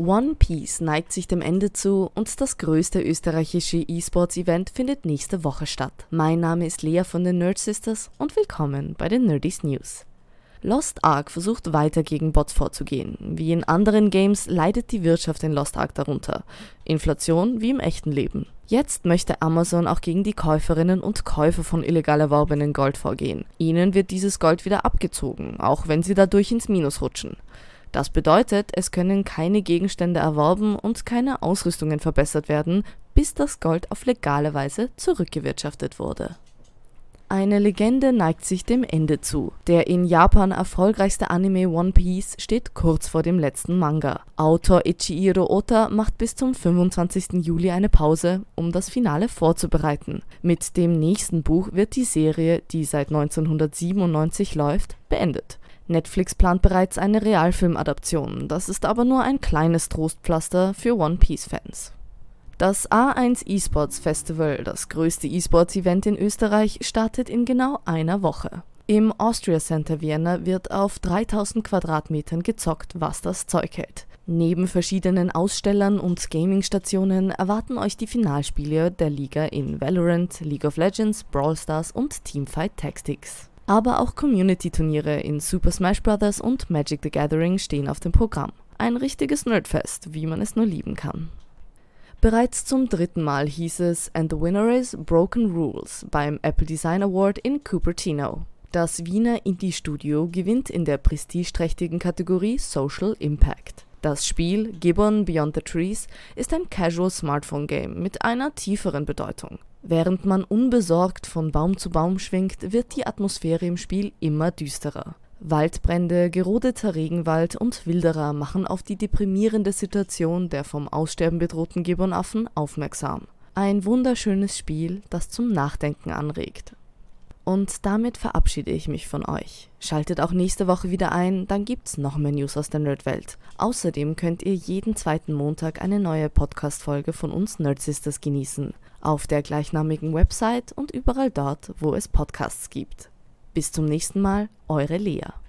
One Piece neigt sich dem Ende zu und das größte österreichische E-Sports-Event findet nächste Woche statt. Mein Name ist Lea von den Nerd Sisters und willkommen bei den Nerdies News. Lost Ark versucht weiter gegen Bots vorzugehen. Wie in anderen Games leidet die Wirtschaft in Lost Ark darunter. Inflation wie im echten Leben. Jetzt möchte Amazon auch gegen die Käuferinnen und Käufer von illegal erworbenen Gold vorgehen. Ihnen wird dieses Gold wieder abgezogen, auch wenn sie dadurch ins Minus rutschen. Das bedeutet, es können keine Gegenstände erworben und keine Ausrüstungen verbessert werden, bis das Gold auf legale Weise zurückgewirtschaftet wurde. Eine Legende neigt sich dem Ende zu. Der in Japan erfolgreichste Anime One Piece steht kurz vor dem letzten Manga. Autor Ichiro Ota macht bis zum 25. Juli eine Pause, um das Finale vorzubereiten. Mit dem nächsten Buch wird die Serie, die seit 1997 läuft, beendet. Netflix plant bereits eine Realfilmadaption, das ist aber nur ein kleines Trostpflaster für One Piece-Fans. Das A1 eSports Festival, das größte E-Sports-Event in Österreich, startet in genau einer Woche. Im Austria Center Vienna wird auf 3000 Quadratmetern gezockt, was das Zeug hält. Neben verschiedenen Ausstellern und Gaming-Stationen erwarten euch die Finalspiele der Liga in Valorant, League of Legends, Brawl Stars und Teamfight Tactics. Aber auch Community-Turniere in Super Smash Bros. und Magic the Gathering stehen auf dem Programm. Ein richtiges Nerdfest, wie man es nur lieben kann. Bereits zum dritten Mal hieß es And the winner is Broken Rules beim Apple Design Award in Cupertino. Das Wiener Indie-Studio gewinnt in der prestigeträchtigen Kategorie Social Impact. Das Spiel Gibbon Beyond the Trees ist ein Casual Smartphone Game mit einer tieferen Bedeutung. Während man unbesorgt von Baum zu Baum schwingt, wird die Atmosphäre im Spiel immer düsterer. Waldbrände, gerodeter Regenwald und Wilderer machen auf die deprimierende Situation der vom Aussterben bedrohten Gibbonaffen aufmerksam. Ein wunderschönes Spiel, das zum Nachdenken anregt. Und damit verabschiede ich mich von euch. Schaltet auch nächste Woche wieder ein, dann gibt's noch mehr News aus der Nerdwelt. Außerdem könnt ihr jeden zweiten Montag eine neue Podcast-Folge von uns Nerdsisters genießen. Auf der gleichnamigen Website und überall dort, wo es Podcasts gibt. Bis zum nächsten Mal, eure Lea.